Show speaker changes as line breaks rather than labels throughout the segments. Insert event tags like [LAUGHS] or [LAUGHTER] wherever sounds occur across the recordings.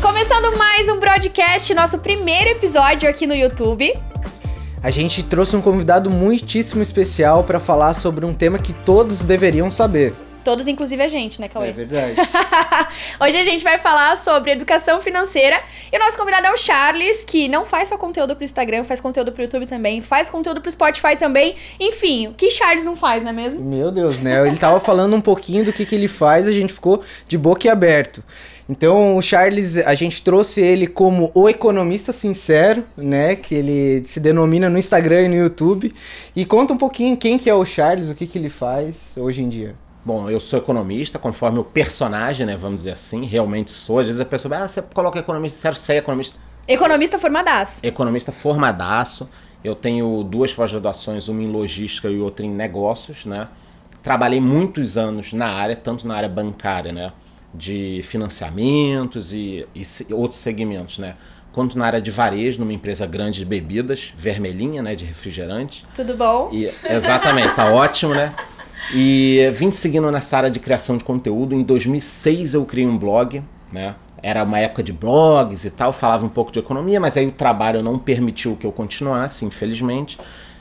Começando mais um broadcast, nosso primeiro episódio aqui no YouTube.
A gente trouxe um convidado muitíssimo especial para falar sobre um tema que todos deveriam saber.
Todos, inclusive a gente, né, Cauê?
É verdade. [LAUGHS]
Hoje a gente vai falar sobre educação financeira e o nosso convidado é o Charles, que não faz só conteúdo pro Instagram, faz conteúdo pro YouTube também, faz conteúdo pro Spotify também. Enfim, o que Charles não faz, não é mesmo?
Meu Deus, né? [LAUGHS] Ele tava falando um pouquinho do que, que ele faz, a gente ficou de boca aberto. Então, o Charles, a gente trouxe ele como o economista sincero, né? Que ele se denomina no Instagram e no YouTube. E conta um pouquinho quem que é o Charles, o que, que ele faz hoje em dia.
Bom, eu sou economista, conforme o personagem, né? Vamos dizer assim, realmente sou. Às vezes a pessoa, ah, você coloca economista, sério, você é economista.
Economista formadaço.
Economista formadaço. Eu tenho duas pós-graduações, uma em logística e outra em negócios, né? Trabalhei muitos anos na área, tanto na área bancária, né? De financiamentos e, e outros segmentos, né? quanto na área de varejo, numa empresa grande de bebidas, vermelhinha, né, de refrigerante.
Tudo bom?
E, exatamente, tá [LAUGHS] ótimo, né? E vim seguindo nessa área de criação de conteúdo. Em 2006 eu criei um blog, né? Era uma época de blogs e tal, falava um pouco de economia, mas aí o trabalho não permitiu que eu continuasse, infelizmente.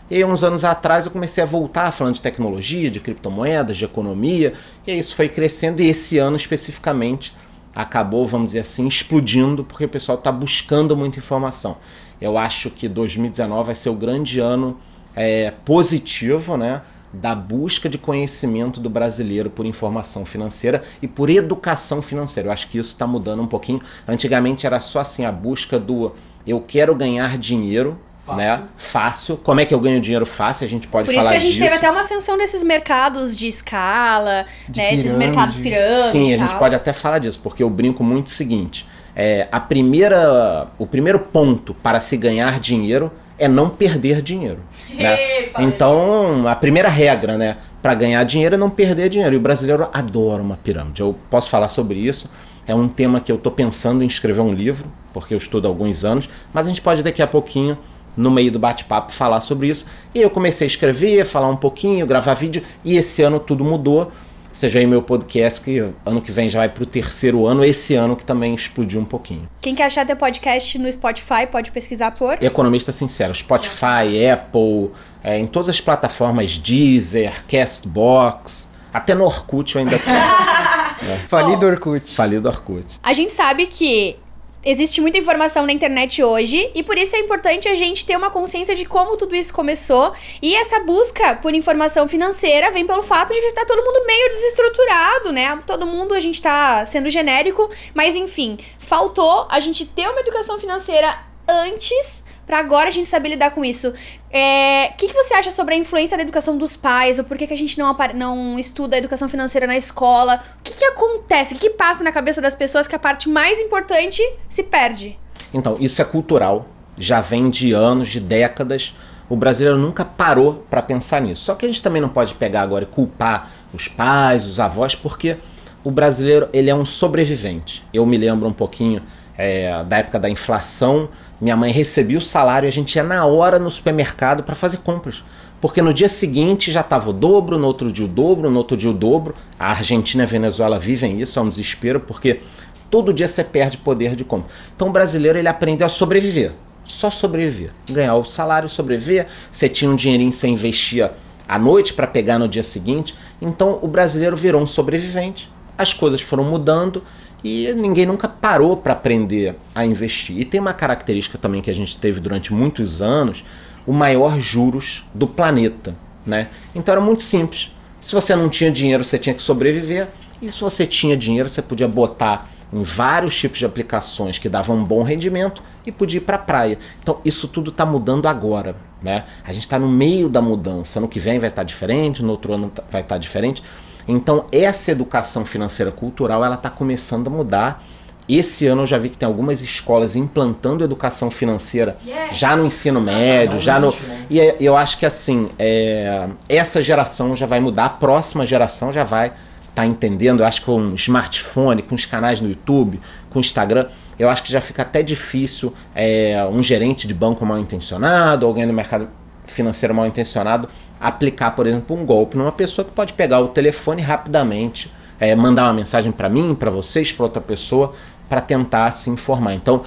E uns anos atrás eu comecei a voltar falando de tecnologia, de criptomoedas, de economia, e isso foi crescendo. E esse ano especificamente acabou, vamos dizer assim, explodindo, porque o pessoal está buscando muita informação. Eu acho que 2019 vai ser o grande ano é, positivo, né? da busca de conhecimento do brasileiro por informação financeira e por educação financeira. Eu acho que isso está mudando um pouquinho. Antigamente era só assim a busca do eu quero ganhar dinheiro. Fácil. Né? Fácil. Como é que eu ganho dinheiro fácil? A gente pode
Por
falar
isso que a gente
disso.
teve até uma ascensão desses mercados de escala,
De
né? Esses mercados pirâmide.
Sim, a gente pode até falar disso, porque eu brinco muito o seguinte: é, a primeira, o primeiro ponto para se ganhar dinheiro é não perder dinheiro. [LAUGHS] né? Então, a primeira regra, né, para ganhar dinheiro é não perder dinheiro. E o brasileiro adora uma pirâmide. Eu posso falar sobre isso. É um tema que eu estou pensando em escrever um livro, porque eu estudo há alguns anos, mas a gente pode daqui a pouquinho no meio do bate-papo falar sobre isso. E eu comecei a escrever, falar um pouquinho, gravar vídeo, e esse ano tudo mudou. Seja aí meu podcast, que ano que vem já vai pro terceiro ano, esse ano que também explodiu um pouquinho.
Quem quer achar teu podcast no Spotify pode pesquisar por.
Economista sincero, Spotify, Apple, é, em todas as plataformas, Deezer, Castbox, até no Orkut eu ainda tenho. [LAUGHS]
Falido Orkut.
Falido Orkut.
A gente sabe que existe muita informação na internet hoje e por isso é importante a gente ter uma consciência de como tudo isso começou. E essa busca por informação financeira vem pelo fato de que tá todo mundo meio desestruturado, né? Todo mundo a gente tá sendo genérico, mas enfim, faltou a gente ter uma educação financeira antes Pra agora a gente saber lidar com isso. É, O que, que você acha sobre a influência da educação dos pais? Ou por que, que a gente não, não estuda a educação financeira na escola? O que, que acontece? O que, que passa na cabeça das pessoas que a parte mais importante se perde?
Então, isso é cultural, já vem de anos, de décadas. O brasileiro nunca parou para pensar nisso. Só que a gente também não pode pegar agora e culpar os pais, os avós, porque o brasileiro ele é um sobrevivente. Eu me lembro um pouquinho é, da época da inflação. Minha mãe recebia o salário e a gente ia na hora no supermercado para fazer compras. Porque no dia seguinte já estava o dobro, no outro dia o dobro, no outro dia o dobro. A Argentina e a Venezuela vivem isso, é um desespero, porque todo dia você perde poder de compra. Então o brasileiro ele aprendeu a sobreviver. Só sobreviver. Ganhar o salário, sobreviver. Você tinha um dinheirinho você investia à noite para pegar no dia seguinte. Então o brasileiro virou um sobrevivente. As coisas foram mudando e ninguém nunca parou para aprender a investir. E tem uma característica também que a gente teve durante muitos anos, o maior juros do planeta, né? Então era muito simples. Se você não tinha dinheiro, você tinha que sobreviver. E se você tinha dinheiro, você podia botar em vários tipos de aplicações que davam um bom rendimento e podia ir para a praia. Então isso tudo está mudando agora, né? A gente está no meio da mudança. No que vem vai estar diferente, no outro ano tá- vai estar diferente. Então essa educação financeira cultural ela está começando a mudar. Esse ano eu já vi que tem algumas escolas implantando educação financeira já no ensino médio, já no e é- eu acho que assim é, essa geração já vai mudar, a próxima geração já vai estar entendendo. Eu acho que com smartphone, com os canais no YouTube, com Instagram, eu acho que já fica até difícil é, um gerente de banco mal intencionado, alguém do mercado financeiro mal intencionado aplicar, por exemplo, um golpe numa pessoa que pode pegar o telefone rapidamente, é, mandar uma mensagem para mim, para vocês, para outra pessoa para tentar se informar. Então,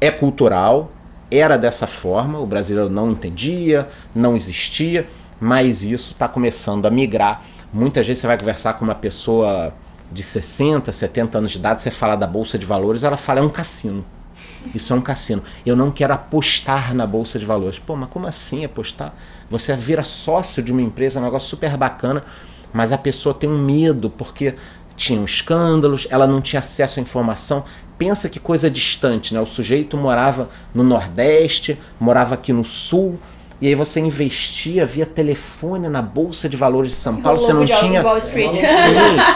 é cultural, era dessa forma, o brasileiro não entendia, não existia, mas isso está começando a migrar. Muitas vezes você vai conversar com uma pessoa de 60, 70 anos de idade, você fala da bolsa de valores, ela fala é um cassino. Isso é um cassino. Eu não quero apostar na bolsa de valores. Pô, mas como assim apostar? Você vira sócio de uma empresa, é um negócio super bacana, mas a pessoa tem um medo porque tinham escândalos, ela não tinha acesso à informação. Pensa que coisa distante, né? O sujeito morava no Nordeste, morava aqui no Sul, e aí você investia via telefone na bolsa de valores de São Paulo, você não tinha
Wall Street. [LAUGHS]
Sim,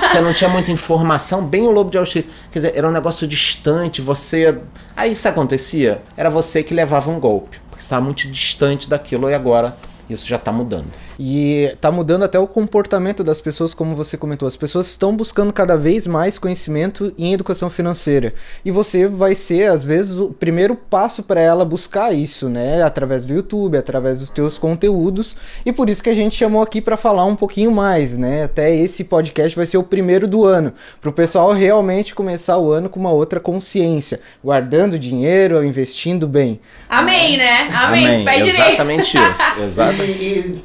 você não tinha muita informação, bem o lobo de Wall Street. Quer dizer, era um negócio distante, você Aí isso acontecia, era você que levava um golpe, porque estava muito distante daquilo e agora isso já está mudando.
E está mudando até o comportamento das pessoas, como você comentou. As pessoas estão buscando cada vez mais conhecimento em educação financeira. E você vai ser, às vezes, o primeiro passo para ela buscar isso, né? Através do YouTube, através dos teus conteúdos. E por isso que a gente chamou aqui para falar um pouquinho mais, né? Até esse podcast vai ser o primeiro do ano, para o pessoal realmente começar o ano com uma outra consciência, guardando dinheiro, investindo bem.
Amém, né? Amém.
Amém.
Pé direito.
Exatamente isso. [LAUGHS] Exatamente.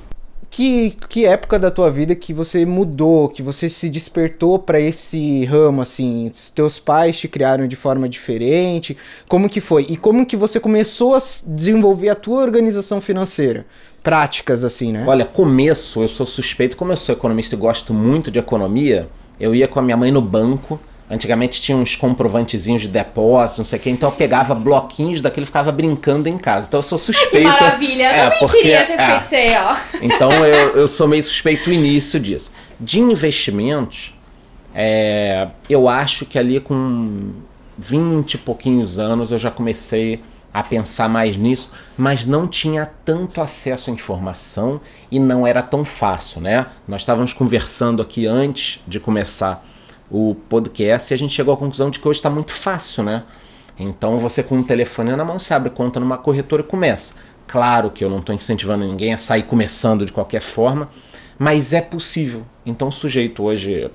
Que, que época da tua vida que você mudou, que você se despertou para esse ramo, assim? Teus pais te criaram de forma diferente? Como que foi? E como que você começou a desenvolver a tua organização financeira? Práticas, assim, né?
Olha, começo, eu sou suspeito, como eu sou economista e gosto muito de economia, eu ia com a minha mãe no banco. Antigamente tinha uns comprovantezinhos de depósito, não sei o quê, então eu pegava bloquinhos daquilo e ficava brincando em casa. Então eu sou
Que
suspeito.
maravilha. Eu
É,
também
porque-
queria ter
é.
feito isso aí, ó.
Então eu, eu sou meio suspeito o início disso. De investimentos, é, eu acho que ali com 20 e pouquinhos anos eu já comecei a pensar mais nisso, mas não tinha tanto acesso à informação e não era tão fácil, né? Nós estávamos conversando aqui antes de começar o podcast e a gente chegou à conclusão de que hoje está muito fácil, né? Então você com um telefone na mão, você abre conta numa corretora e começa. Claro que eu não estou incentivando ninguém a sair começando de qualquer forma, mas é possível. Então o sujeito hoje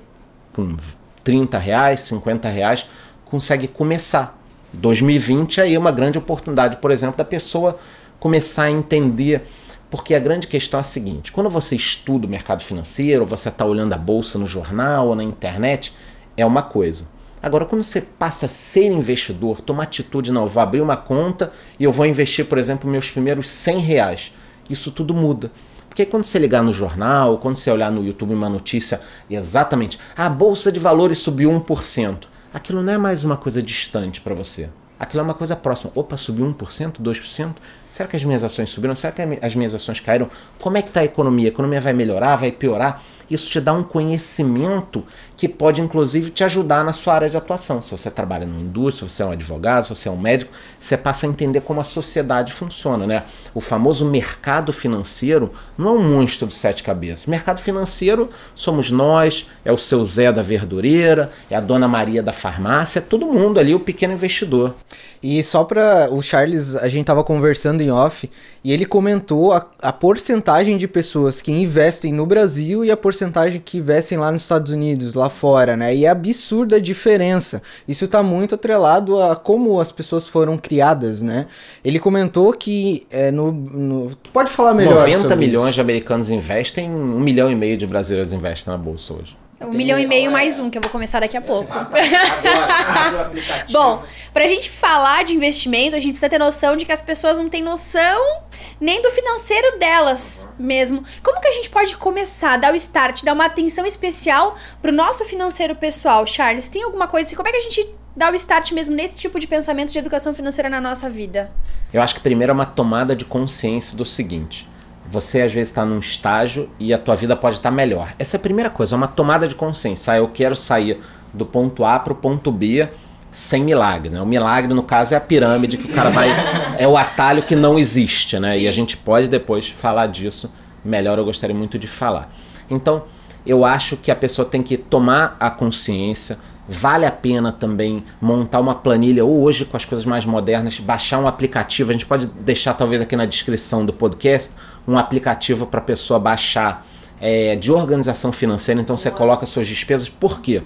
com 30 reais, 50 reais, consegue começar. 2020 aí é uma grande oportunidade, por exemplo, da pessoa começar a entender. Porque a grande questão é a seguinte: quando você estuda o mercado financeiro, você está olhando a bolsa no jornal ou na internet, é uma coisa. Agora, quando você passa a ser investidor, toma atitude, não, eu vou abrir uma conta e eu vou investir, por exemplo, meus primeiros 100 reais, isso tudo muda. Porque quando você ligar no jornal, quando você olhar no YouTube uma notícia exatamente, a bolsa de valores subiu 1%, aquilo não é mais uma coisa distante para você. Aquilo é uma coisa próxima. Opa, subiu 1%, 2%? Será que as minhas ações subiram? Será que as minhas ações caíram? Como é que está a economia? A economia vai melhorar? Vai piorar? Isso te dá um conhecimento que pode, inclusive, te ajudar na sua área de atuação. Se você trabalha numa indústria, se você é um advogado, se você é um médico, você passa a entender como a sociedade funciona, né? O famoso mercado financeiro não é um monstro de sete cabeças. Mercado financeiro somos nós, é o seu Zé da verdureira, é a dona Maria da farmácia, é todo mundo ali, o pequeno investidor.
E só para o Charles, a gente tava conversando em off e ele comentou a, a porcentagem de pessoas que investem no Brasil e a porcentagem que investem lá nos Estados Unidos, lá fora, né? E é absurda a diferença. Isso tá muito atrelado a como as pessoas foram criadas, né? Ele comentou que é, no, no- Pode falar melhor.
90
sobre
milhões de americanos investem, um milhão e meio de brasileiros investem na bolsa hoje.
Um milhão e meio mais um, que eu vou começar daqui a pouco. [LAUGHS] Bom, pra gente falar de investimento, a gente precisa ter noção de que as pessoas não têm noção nem do financeiro delas mesmo. Como que a gente pode começar, dar o start, dar uma atenção especial pro nosso financeiro pessoal? Charles, tem alguma coisa assim? Como é que a gente dá o start mesmo nesse tipo de pensamento de educação financeira na nossa vida?
Eu acho que primeiro é uma tomada de consciência do seguinte. Você às vezes está num estágio e a tua vida pode estar melhor. Essa é a primeira coisa, é uma tomada de consciência. Ah, eu quero sair do ponto A para o ponto B sem milagre. Né? O milagre, no caso, é a pirâmide que o cara vai. É o atalho que não existe, né? E a gente pode depois falar disso melhor, eu gostaria muito de falar. Então, eu acho que a pessoa tem que tomar a consciência. Vale a pena também montar uma planilha, ou hoje com as coisas mais modernas, baixar um aplicativo. A gente pode deixar, talvez, aqui na descrição do podcast, um aplicativo para a pessoa baixar é, de organização financeira. Então você coloca suas despesas. Por quê?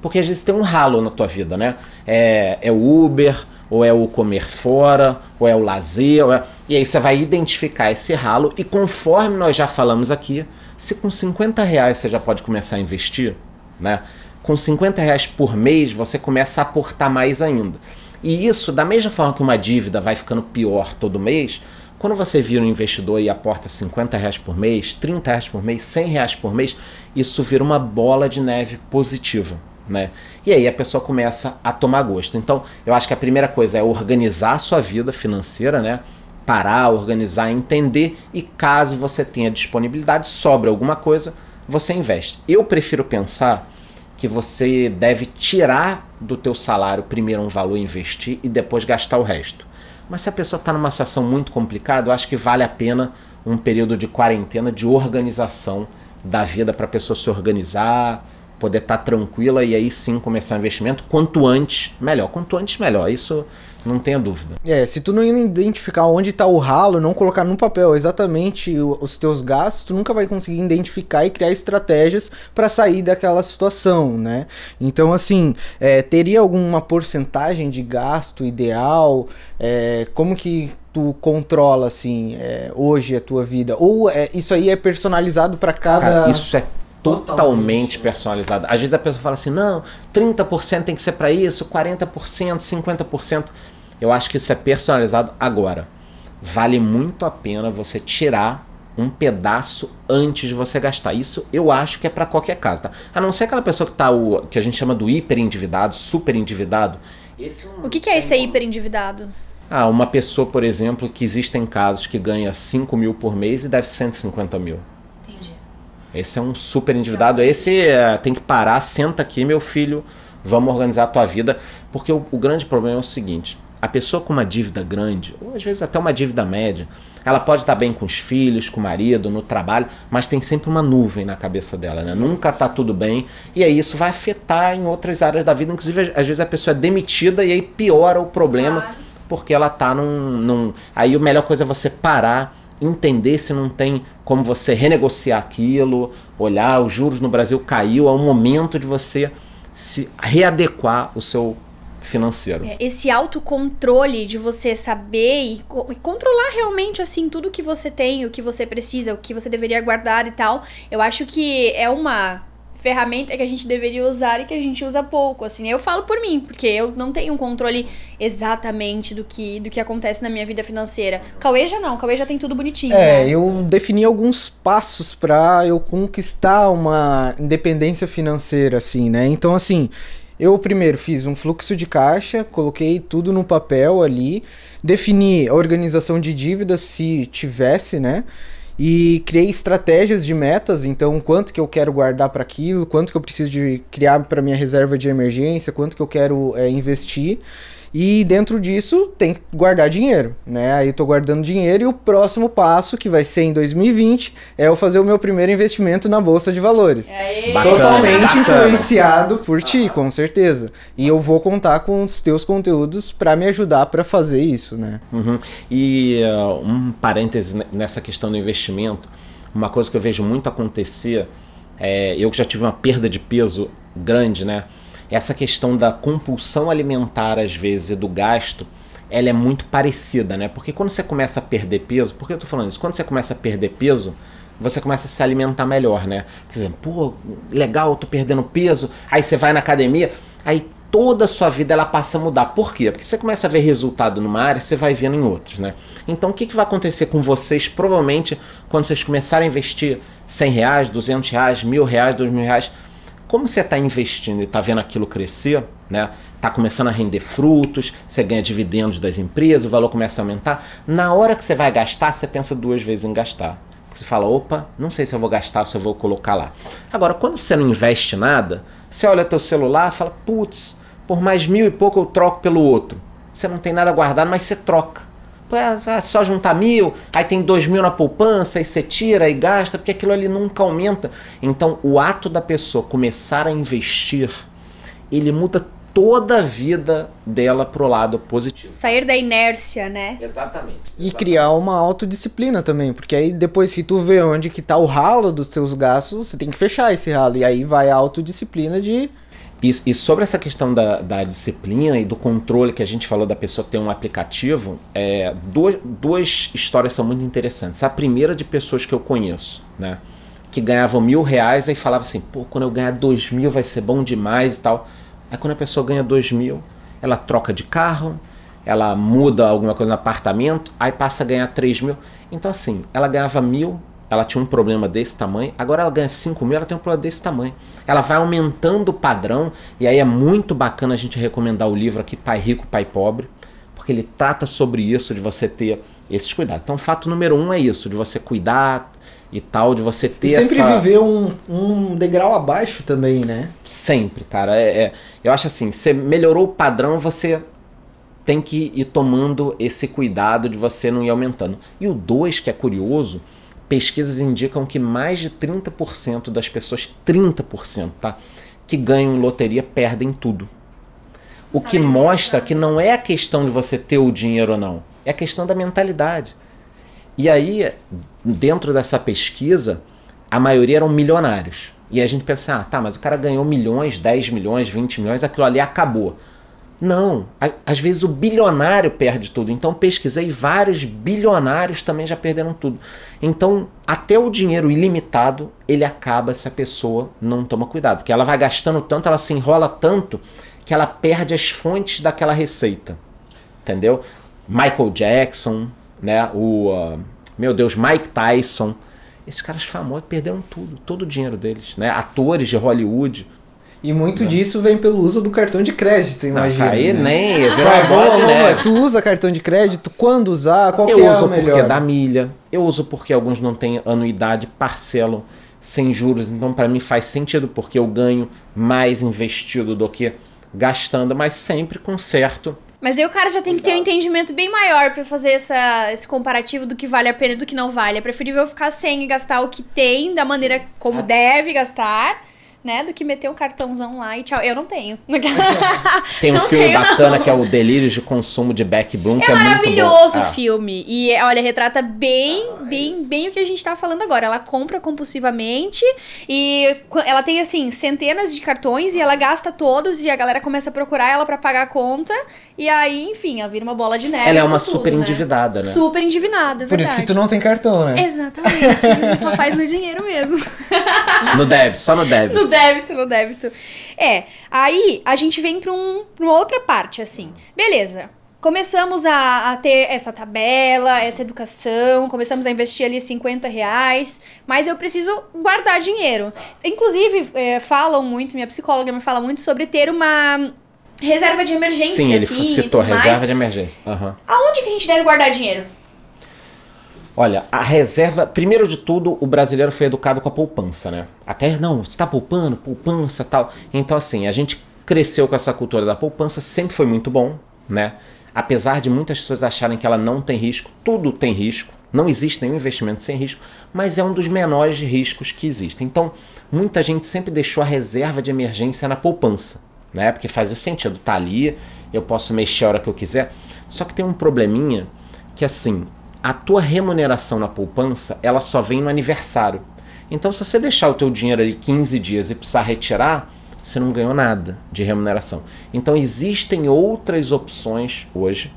Porque às vezes tem um ralo na tua vida, né? É, é o Uber, ou é o comer fora, ou é o lazer. É... E aí você vai identificar esse ralo e conforme nós já falamos aqui, se com 50 reais você já pode começar a investir, né? Com 50 reais por mês você começa a aportar mais ainda. E isso, da mesma forma que uma dívida vai ficando pior todo mês, quando você vira um investidor e aporta 50 reais por mês, 30 reais por mês, 100 reais por mês, isso vira uma bola de neve positiva. Né? E aí a pessoa começa a tomar gosto. Então, eu acho que a primeira coisa é organizar a sua vida financeira, né? Parar, organizar, entender e caso você tenha disponibilidade, sobra alguma coisa, você investe. Eu prefiro pensar que você deve tirar do teu salário primeiro um valor investir e depois gastar o resto. Mas se a pessoa está numa situação muito complicada, eu acho que vale a pena um período de quarentena de organização da vida para a pessoa se organizar, poder estar tá tranquila e aí sim começar o investimento. Quanto antes, melhor. Quanto antes, melhor. Isso não tenha dúvida.
É, se tu não identificar onde está o ralo, não colocar no papel exatamente os teus gastos, tu nunca vai conseguir identificar e criar estratégias para sair daquela situação, né? Então, assim, é, teria alguma porcentagem de gasto ideal? É, como que tu controla, assim, é, hoje a tua vida? Ou é, isso aí é personalizado para cada...
Cara, isso é totalmente personalizada. Às vezes a pessoa fala assim: não, 30% tem que ser para isso, 40%, 50%. Eu acho que isso é personalizado agora. Vale muito a pena você tirar um pedaço antes de você gastar. Isso eu acho que é para qualquer caso, tá? A não ser aquela pessoa que tá o que a gente chama do hiper endividado, super endividado.
Esse o que, que é esse hiper endividado?
Ah, uma pessoa, por exemplo, que existem casos que ganha 5 mil por mês e deve 150 mil. Esse é um super endividado. Esse é, tem que parar, senta aqui, meu filho, vamos organizar a tua vida. Porque o, o, grande problema é o seguinte: a pessoa com uma dívida grande, ou às vezes até uma dívida média, ela pode estar bem com os filhos, com o marido, no trabalho, mas tem sempre uma nuvem na cabeça dela, né? Nunca está tudo bem. E aí isso vai afetar em outras áreas da vida. Inclusive, às vezes a pessoa é demitida e aí piora o problema. Porque ela está num, num. Aí a melhor coisa é você parar entender se não tem como você renegociar aquilo, olhar, os juros no Brasil caiu, é o momento de você se readequar o seu financeiro.
É, esse autocontrole de você saber e, e, controlar realmente assim tudo que você tem, o que você precisa, o que você deveria guardar e tal, eu acho que é uma ferramenta que a gente deveria usar e que a gente usa pouco, assim. Eu falo por mim, porque eu não tenho um controle exatamente do que, do que acontece na minha vida financeira. Cauê já não, Cauê já tem tudo bonitinho,
É,
né?
eu defini alguns passos para eu conquistar uma independência financeira, assim, né? Então, assim, eu primeiro fiz um fluxo de caixa, coloquei tudo no papel ali, defini a organização de dívidas se tivesse, né? e criei estratégias de metas, então quanto que eu quero guardar para aquilo, quanto que eu preciso de criar para minha reserva de emergência, quanto que eu quero é, investir. E dentro disso tem que guardar dinheiro, né? Aí eu tô guardando dinheiro e o próximo passo, que vai ser em 2020, é eu fazer o meu primeiro investimento na bolsa de valores.
Bacana,
Totalmente
bacana.
influenciado por ti, com certeza. E eu vou contar com os teus conteúdos para me ajudar para fazer isso, né?
Uhum. E uh, um parêntese nessa questão do investimento, uma coisa que eu vejo muito acontecer, é, eu que já tive uma perda de peso grande, né? Essa questão da compulsão alimentar, às vezes, e do gasto, ela é muito parecida, né? Porque quando você começa a perder peso, por que eu tô falando isso? Quando você começa a perder peso, você começa a se alimentar melhor, né? Por exemplo, pô, legal, tô perdendo peso, aí você vai na academia, aí toda a sua vida ela passa a mudar. Por quê? Porque você começa a ver resultado numa área, você vai vendo em outras, né? Então o que, que vai acontecer com vocês, provavelmente, quando vocês começarem a investir 100 reais, 200 reais, mil reais, dois mil reais, como você está investindo e está vendo aquilo crescer, né? Está começando a render frutos, você ganha dividendos das empresas, o valor começa a aumentar. Na hora que você vai gastar, você pensa duas vezes em gastar. Você fala, opa, não sei se eu vou gastar, se eu vou colocar lá. Agora, quando você não investe nada, você olha teu celular fala, putz, por mais mil e pouco eu troco pelo outro. Você não tem nada guardado, mas você troca. É, é só juntar mil, aí tem dois mil na poupança, aí você tira e gasta, porque aquilo ali nunca aumenta. Então, o ato da pessoa começar a investir, ele muda toda a vida dela pro lado positivo.
Sair da inércia, né?
Exatamente.
E criar uma autodisciplina também, porque aí depois que tu vê onde que tá o ralo dos seus gastos, você tem que fechar esse ralo. E aí vai a autodisciplina de
E, e sobre essa questão da, da, disciplina e do controle que a gente falou da pessoa ter um aplicativo, é, duas, duas histórias são muito interessantes. A primeira de pessoas que eu conheço, né? Que ganhavam mil reais e falavam assim, pô, quando eu ganhar dois mil vai ser bom demais e tal. Aí quando a pessoa ganha dois mil, ela troca de carro, ela muda alguma coisa no apartamento, aí passa a ganhar três mil. Então assim, ela ganhava mil, ela tinha um problema desse tamanho, agora ela ganha 5 mil, ela tem um problema desse tamanho. Ela vai aumentando o padrão, e aí é muito bacana a gente recomendar o livro aqui, Pai Rico, Pai Pobre, porque ele trata sobre isso, de você ter esses cuidados. Então, fato número um é isso, de você cuidar e tal, de você ter
e sempre
essa...
viver um, um degrau abaixo também, né?
Sempre, cara. É, é, eu acho assim, você melhorou o padrão, você tem que ir tomando esse cuidado de você não ir aumentando. E o dois, que é curioso, pesquisas indicam que mais de 30% das pessoas, 30%, tá? Que ganham loteria perdem tudo. O que mostra que não é a questão de você ter o dinheiro ou não, é a questão da mentalidade. E aí, dentro dessa pesquisa, a maioria eram milionários. E a gente pensa, ah, tá, mas o cara ganhou milhões, 10 milhões, 20 milhões, aquilo ali acabou. Não, às vezes o bilionário perde tudo. Então pesquisei vários bilionários também já perderam tudo. Então até o dinheiro ilimitado ele acaba se a pessoa não toma cuidado, porque ela vai gastando tanto, ela se enrola tanto que ela perde as fontes daquela receita, entendeu? Michael Jackson, né? O uh, meu Deus, Mike Tyson, esses caras famosos perderam tudo, todo o dinheiro deles, né? Atores de Hollywood
e muito é. disso vem pelo uso do cartão de crédito, imagina.
Aí
né?
nem, virou ah, bom, né?
Tu usa cartão de crédito? Quando usar? Qual
eu
é
uso
a melhor?
porque dá milha. Eu uso porque alguns não têm anuidade, parcelam sem juros. Então, para mim faz sentido, porque eu ganho mais investido do que gastando, mas sempre com certo.
Mas aí o cara já tem que ter um entendimento bem maior para fazer essa, esse comparativo do que vale a pena e do que não vale. É preferível ficar sem e gastar o que tem, da maneira como ah. deve gastar né? Do que meter um cartãozão lá e tchau. Eu não tenho. [LAUGHS]
Tem um não filme tenho, bacana não. que é o Delírios de Consumo de Beck Bloom, é que é muito bom.
maravilhoso o filme. E, olha, retrata bem, bem, bem o que a gente tá falando agora. Ela compra compulsivamente e ela tem, assim, centenas de cartões e ela gasta todos e a galera começa a procurar ela para pagar a conta. E aí, enfim, ela vira uma bola de neve.
Ela é uma tudo, super né? endividada, né?
Super endividada,
Por isso que tu não tem cartão, né?
Exatamente. a gente só faz no dinheiro mesmo.
No débito, só no débito. [LAUGHS]
No débito, no débito. É, aí a gente vem pra, um, pra uma outra parte, assim. Beleza, começamos a, a, ter essa tabela, essa educação, começamos a investir ali 50 reais, mas eu preciso guardar dinheiro. Inclusive, é, falam muito, minha psicóloga me fala muito sobre ter uma reserva de emergência.
Sim, ele
assim,
citou reserva mais. de emergência. Uhum.
Aonde que a gente deve guardar dinheiro?
Olha, a reserva, primeiro de tudo, o brasileiro foi educado com a poupança, né? Até, não, está poupando, poupança tal. Então, assim, a gente cresceu com essa cultura da poupança, sempre foi muito bom, né? Apesar de muitas pessoas acharem que ela não tem risco, tudo tem risco, não existe nenhum investimento sem risco, mas é um dos menores riscos que existe. Então, muita gente sempre deixou a reserva de emergência na poupança, né? Porque fazia sentido, tá ali, eu posso mexer a hora que eu quiser. Só que tem um probleminha que, assim, a tua remuneração na poupança, ela só vem no aniversário. Então, se você deixar o teu dinheiro ali 15 dias e precisar retirar, você não ganhou nada de remuneração. Então, existem outras opções hoje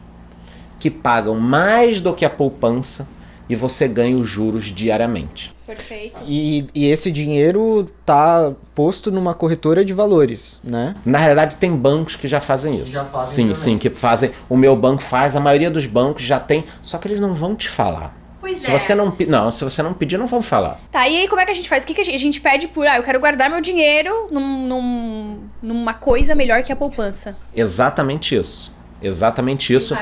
que pagam mais do que a poupança e você ganha os juros diariamente.
Perfeito.
E, e esse dinheiro tá posto numa corretora de valores, né?
Na realidade, tem bancos que já fazem isso.
Já fazem
sim,
também.
sim, que fazem. O meu banco faz, a maioria dos bancos já tem, só que eles não vão te falar.
Pois
se
é.
você não não, se você não pedir, não vão falar.
Tá, e aí como é que a gente faz? O que, que a, gente, a gente pede por, ah, eu quero guardar meu dinheiro num, num, numa coisa melhor que a poupança.
Exatamente isso. Exatamente isso.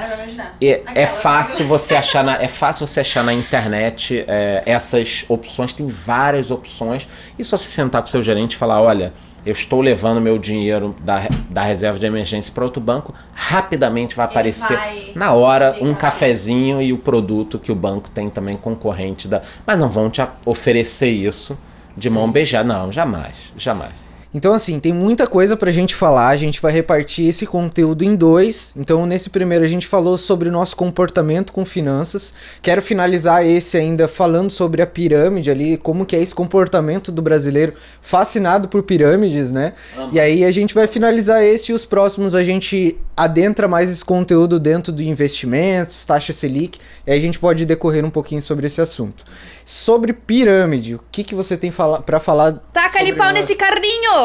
É, é fácil [LAUGHS] você achar na, é fácil você achar na internet é, essas opções. Tem várias opções. E só se sentar com o seu gerente e falar, olha, eu estou levando meu dinheiro da, da reserva de emergência para outro banco, rapidamente vai aparecer vai na hora um cafezinho e o produto que o banco tem também concorrente da. Mas não vão te oferecer isso de Sim. mão beijada, não, jamais, jamais.
Então, assim, tem muita coisa pra gente falar. A gente vai repartir esse conteúdo em dois. Então, nesse primeiro, a gente falou sobre o nosso comportamento com finanças. Quero finalizar esse ainda falando sobre a pirâmide ali, como que é esse comportamento do brasileiro fascinado por pirâmides, né? E aí a gente vai finalizar esse e os próximos a gente adentra mais esse conteúdo dentro do investimentos, taxa Selic, e aí a gente pode decorrer um pouquinho sobre esse assunto. Sobre pirâmide, o que, que você tem fala para falar?
Taca ali pau
nós?
nesse carrinho!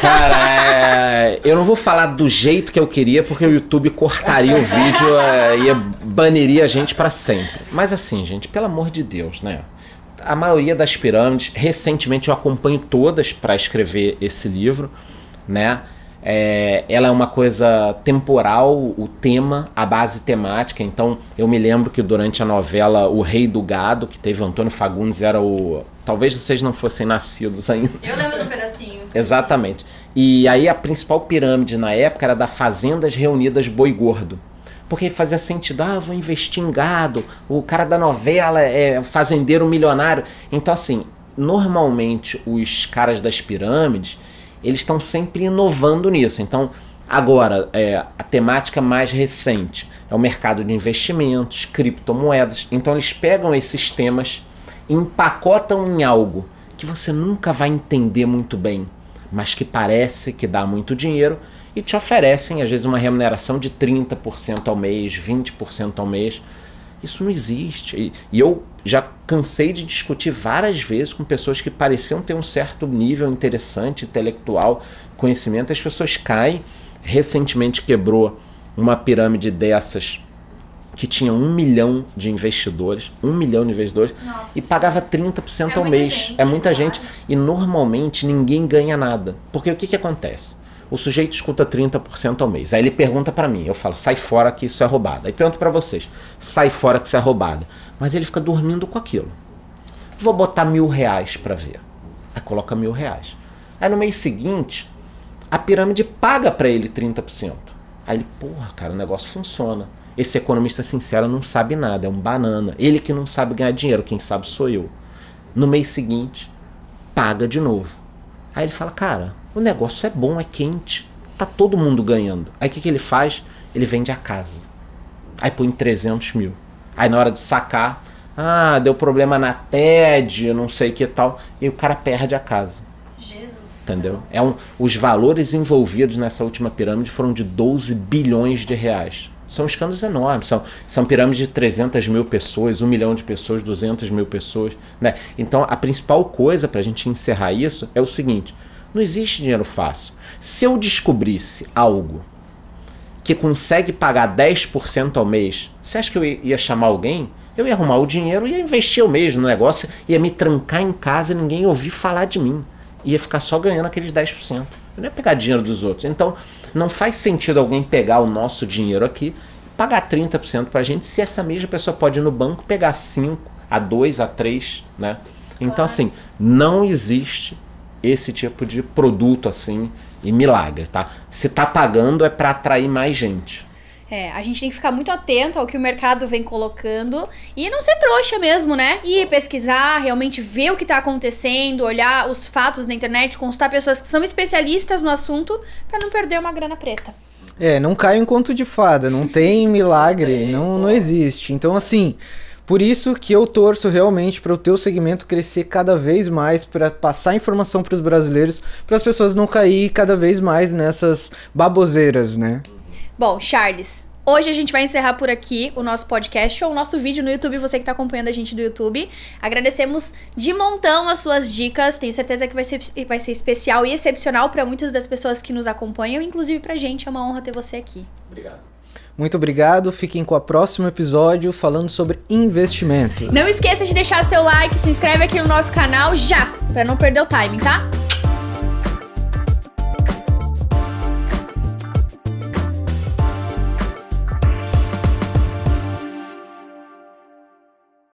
Cara, é, eu não vou falar do jeito que eu queria, porque o YouTube cortaria o vídeo é, e baniria a gente pra sempre. Mas assim, gente, pelo amor de Deus, né? A maioria das pirâmides, recentemente eu acompanho todas pra escrever esse livro, né? É, ela é uma coisa temporal, o tema, a base temática. Então, eu me lembro que durante a novela O Rei do Gado, que teve Antônio Fagundes, era o. Talvez vocês não fossem nascidos ainda.
Eu lembro do pedacinho.
Exatamente. E aí a principal pirâmide na época era da Fazendas Reunidas Boi Gordo. Porque fazia sentido, ah, vou investir em gado, o cara da novela é fazendeiro milionário. Então, assim, normalmente os caras das pirâmides, eles estão sempre inovando nisso. Então, agora, é, a temática mais recente é o mercado de investimentos, criptomoedas. Então, eles pegam esses temas, empacotam em algo que você nunca vai entender muito bem, mas que parece que dá muito dinheiro e te oferecem, às vezes, uma remuneração de 30% ao mês, 20% ao mês. Isso não existe. E, e eu já cansei de discutir várias vezes com pessoas que pareciam ter um certo nível interessante, intelectual, conhecimento. As pessoas caem. Recentemente quebrou uma pirâmide dessas que tinha um milhão de investidores, um milhão de investidores,
Nossa.
e pagava 30%
É
ao mês.
gente,
é muita
claro.
gente. E normalmente ninguém ganha nada. Porque o que, que acontece? O sujeito escuta 30% ao mês. Aí ele pergunta pra mim, eu falo, sai fora que isso é roubado. Aí pergunto pra vocês, sai fora que isso é roubado. Mas ele fica dormindo com aquilo. Vou botar mil reais pra ver. Aí coloca mil reais. Aí no mês seguinte, a pirâmide paga pra ele 30%. Aí ele, porra, cara, o negócio funciona. Esse economista sincero não sabe nada, é um banana. Ele que não sabe ganhar dinheiro, quem sabe sou eu. No mês seguinte, paga de novo. Aí ele fala, cara, o negócio é bom, é quente. Tá todo mundo ganhando. Aí o que, que ele faz? Ele vende a casa. Aí põe 300 mil. Aí na hora de sacar, ah, deu problema na TED, não sei o que tal. E o cara perde a casa.
Jesus.
Entendeu? É um, os valores envolvidos nessa última pirâmide foram de 12 bilhões de reais. São escândalos enormes. São, são pirâmides de 300 mil pessoas, 1 milhão de pessoas, 200 mil pessoas. Né? Então, a principal coisa para a gente encerrar isso é o seguinte: não existe dinheiro fácil. Se eu descobrisse algo que consegue pagar 10% ao mês, você acha que eu ia chamar alguém? Eu ia arrumar o dinheiro e ia investir eu mesmo no negócio, ia me trancar em casa e ninguém ouvir falar de mim. Ia ficar só ganhando aqueles 10%. Não ia pegar dinheiro dos outros. Então, não faz sentido alguém pegar o nosso dinheiro aqui pagar 30% pra gente, se essa mesma pessoa pode ir no banco pegar 5, a 2, a 3, né? Então, assim, não existe esse tipo de produto assim e milagre, tá? Se tá pagando é para atrair mais gente.
É, a gente tem que ficar muito atento ao que o mercado vem colocando e não ser trouxa mesmo, né? E pesquisar, realmente ver o que tá acontecendo, olhar os fatos na internet, consultar pessoas que são especialistas no assunto pra não perder uma grana preta.
É, não cai em conto de fada, não tem [LAUGHS] milagre, não, não existe. Então, assim, por isso que eu torço realmente para o teu segmento crescer cada vez mais, para passar informação para os brasileiros, para as pessoas não cair cada vez mais nessas baboseiras, né?
Bom, Charles, hoje a gente vai encerrar por aqui o nosso podcast ou o nosso vídeo no YouTube, você que tá acompanhando a gente do YouTube. Agradecemos de montão as suas dicas, tenho certeza que vai ser, vai ser especial e excepcional para muitas das pessoas que nos acompanham, inclusive pra gente, é uma honra ter você aqui.
Obrigado.
Muito obrigado, fiquem com o próximo episódio falando sobre investimento.
Não esqueça de deixar seu like, se inscreve aqui no nosso canal já, pra não perder o timing, tá?